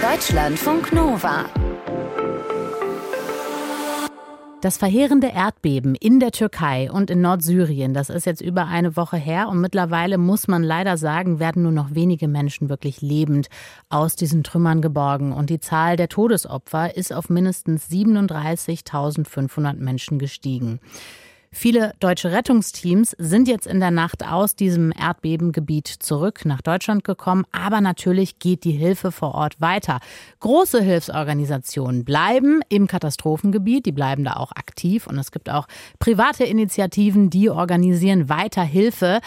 Deutschlandfunk Nova. Das verheerende Erdbeben in der Türkei und in Nordsyrien, das ist jetzt über eine Woche her und mittlerweile muss man leider sagen, werden nur noch wenige Menschen wirklich lebend aus diesen Trümmern geborgen und die Zahl der Todesopfer ist auf mindestens 37.500 Menschen gestiegen. Viele deutsche Rettungsteams sind jetzt in der Nacht aus diesem Erdbebengebiet zurück nach Deutschland gekommen, aber natürlich geht die Hilfe vor Ort weiter. Große Hilfsorganisationen bleiben im Katastrophengebiet, die bleiben da auch aktiv und es gibt auch private Initiativen, die organisieren weiter Hilfe.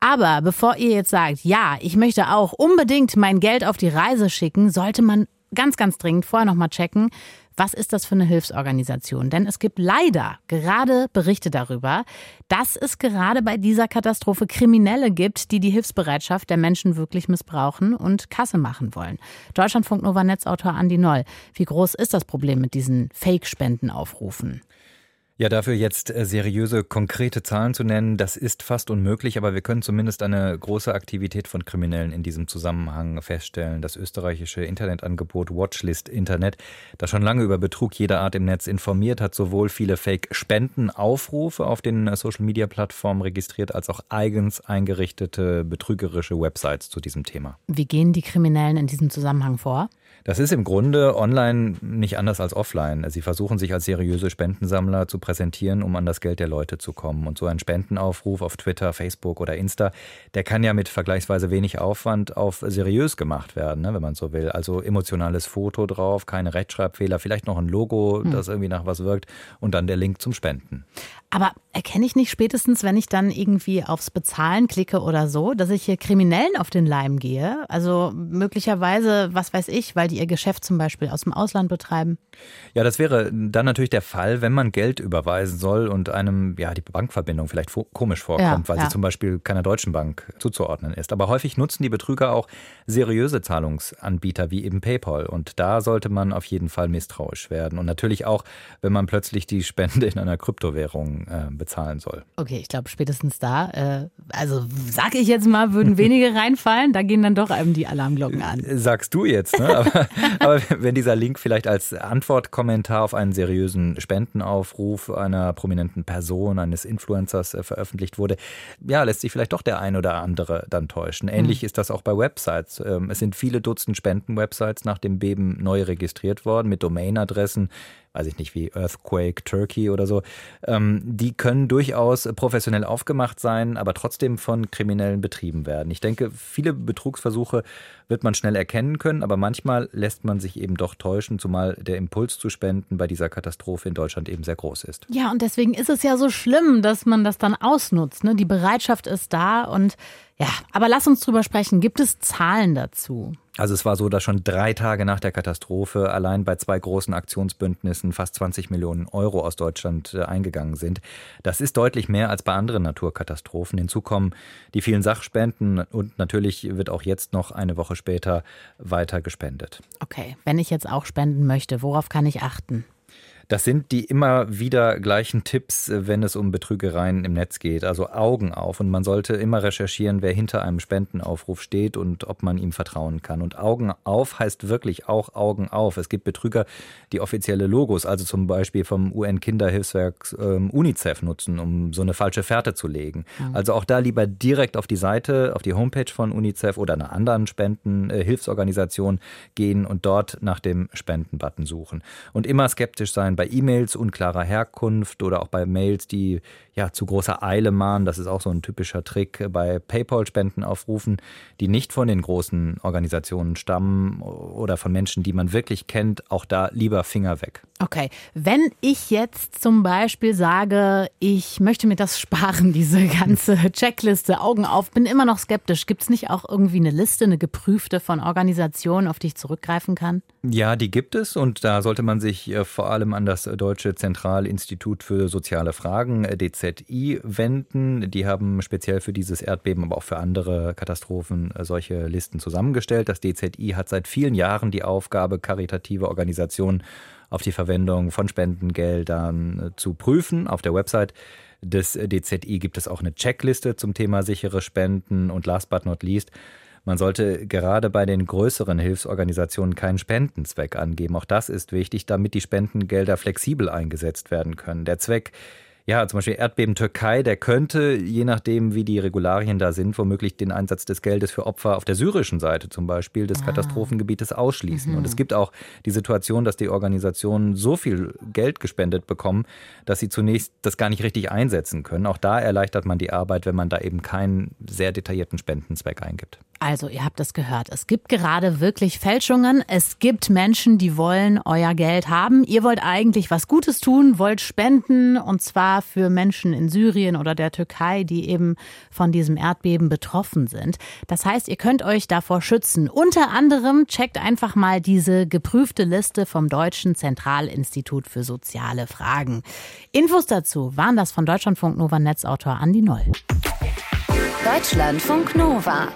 Aber bevor ihr jetzt sagt, ja, ich möchte auch unbedingt mein Geld auf die Reise schicken, sollte man ganz, ganz dringend vorher nochmal checken, was ist das für eine Hilfsorganisation? Denn es gibt leider gerade Berichte darüber, dass es gerade bei dieser Katastrophe Kriminelle gibt, die die Hilfsbereitschaft der Menschen wirklich missbrauchen und Kasse machen wollen. Deutschlandfunk Nova Netzautor Andi Noll. Wie groß ist das Problem mit diesen Fake-Spendenaufrufen? Ja, dafür jetzt äh, seriöse, konkrete Zahlen zu nennen, das ist fast unmöglich, aber wir können zumindest eine große Aktivität von Kriminellen in diesem Zusammenhang feststellen. Das österreichische Internetangebot Watchlist Internet, das schon lange über Betrug jeder Art im Netz informiert, hat sowohl viele Fake-Spendenaufrufe auf den äh, Social-Media-Plattformen registriert, als auch eigens eingerichtete betrügerische Websites zu diesem Thema. Wie gehen die Kriminellen in diesem Zusammenhang vor? Das ist im Grunde online nicht anders als offline. Sie versuchen sich als seriöse Spendensammler zu präsentieren, um an das Geld der Leute zu kommen. Und so ein Spendenaufruf auf Twitter, Facebook oder Insta, der kann ja mit vergleichsweise wenig Aufwand auf seriös gemacht werden, ne, wenn man so will. Also emotionales Foto drauf, keine Rechtschreibfehler, vielleicht noch ein Logo, hm. das irgendwie nach was wirkt und dann der Link zum Spenden. Aber erkenne ich nicht spätestens, wenn ich dann irgendwie aufs Bezahlen klicke oder so, dass ich hier Kriminellen auf den Leim gehe? Also möglicherweise, was weiß ich, weil die ihr Geschäft zum Beispiel aus dem Ausland betreiben? Ja, das wäre dann natürlich der Fall, wenn man Geld überweisen soll und einem ja die Bankverbindung vielleicht komisch vorkommt, ja, weil ja. sie zum Beispiel keiner deutschen Bank zuzuordnen ist. Aber häufig nutzen die Betrüger auch seriöse Zahlungsanbieter wie eben PayPal. Und da sollte man auf jeden Fall misstrauisch werden. Und natürlich auch, wenn man plötzlich die Spende in einer Kryptowährung äh, bezahlen soll. Okay, ich glaube spätestens da, äh, also sag ich jetzt mal, würden wenige reinfallen, da gehen dann doch einem die Alarmglocken an. Äh, sagst du jetzt, ne? aber, aber wenn dieser Link vielleicht als Antwortkommentar auf einen seriösen Spendenaufruf einer prominenten Person, eines Influencers äh, veröffentlicht wurde, ja, lässt sich vielleicht doch der ein oder andere dann täuschen. Ähnlich mhm. ist das auch bei Websites. Ähm, es sind viele Dutzend Spenden-Websites nach dem Beben neu registriert worden mit Domainadressen, weiß ich nicht, wie Earthquake Turkey oder so, ähm, die können durchaus professionell aufgemacht sein, aber trotzdem von Kriminellen betrieben werden. Ich denke, viele Betrugsversuche wird man schnell erkennen können, aber manchmal lässt man sich eben doch täuschen, zumal der Impuls zu spenden bei dieser Katastrophe in Deutschland eben sehr groß ist. Ja, und deswegen ist es ja so schlimm, dass man das dann ausnutzt. Ne? Die Bereitschaft ist da und ja, aber lass uns drüber sprechen. Gibt es Zahlen dazu? Also es war so, dass schon drei Tage nach der Katastrophe allein bei zwei großen Aktionsbündnissen fast 20 Millionen Euro aus Deutschland äh, eingegangen sind. Das ist deutlich mehr als bei anderen Naturkatastrophen. Hinzu kommen die vielen Sachspenden und natürlich wird auch jetzt noch eine Woche später weiter gespendet. Okay, wenn ich jetzt auch spenden möchte, worauf kann ich achten? Das sind die immer wieder gleichen Tipps, äh, wenn es um Betrügereien im Netz geht. Also Augen auf. Und man sollte immer recherchieren, wer hinter einem Spendenaufruf steht und ob man ihm vertrauen kann. Und Augen auf heißt wirklich auch Augen auf. Es gibt Betrüger, die offizielle Logos, also zum Beispiel vom UN-Kinderhilfswerk ähm, UNICEF nutzen, um so eine falsche Fährte zu legen. Mhm. Also auch da lieber direkt auf die Seite, auf die Homepage von UNICEF oder einer anderen Spendenhilfsorganisation äh, gehen und dort nach dem Spendenbutton suchen. Und immer skeptisch sein bei E-Mails unklarer Herkunft oder auch bei Mails, die ja zu großer Eile mahnen. Das ist auch so ein typischer Trick bei PayPal-Spenden aufrufen, die nicht von den großen Organisationen stammen oder von Menschen, die man wirklich kennt. Auch da lieber Finger weg. Okay, wenn ich jetzt zum Beispiel sage, ich möchte mir das sparen, diese ganze Checkliste, Augen auf, bin immer noch skeptisch. Gibt es nicht auch irgendwie eine Liste, eine geprüfte von Organisationen, auf die ich zurückgreifen kann? Ja, die gibt es und da sollte man sich äh, vor allem an das Deutsche Zentralinstitut für soziale Fragen, äh, DZI, wenden. Die haben speziell für dieses Erdbeben, aber auch für andere Katastrophen äh, solche Listen zusammengestellt. Das DZI hat seit vielen Jahren die Aufgabe, karitative Organisationen auf die Verwendung von Spendengeldern zu prüfen. Auf der Website des DZI gibt es auch eine Checkliste zum Thema sichere Spenden und last but not least Man sollte gerade bei den größeren Hilfsorganisationen keinen Spendenzweck angeben. Auch das ist wichtig, damit die Spendengelder flexibel eingesetzt werden können. Der Zweck ja, zum Beispiel Erdbeben Türkei, der könnte, je nachdem, wie die Regularien da sind, womöglich den Einsatz des Geldes für Opfer auf der syrischen Seite zum Beispiel des ah. Katastrophengebietes ausschließen. Mhm. Und es gibt auch die Situation, dass die Organisationen so viel Geld gespendet bekommen, dass sie zunächst das gar nicht richtig einsetzen können. Auch da erleichtert man die Arbeit, wenn man da eben keinen sehr detaillierten Spendenzweck eingibt. Also, ihr habt es gehört. Es gibt gerade wirklich Fälschungen. Es gibt Menschen, die wollen euer Geld haben. Ihr wollt eigentlich was Gutes tun, wollt spenden und zwar für Menschen in Syrien oder der Türkei, die eben von diesem Erdbeben betroffen sind. Das heißt, ihr könnt euch davor schützen. Unter anderem checkt einfach mal diese geprüfte Liste vom Deutschen Zentralinstitut für soziale Fragen. Infos dazu waren das von Deutschlandfunk Nova Netzautor Andi Noll. Deutschlandfunk Nova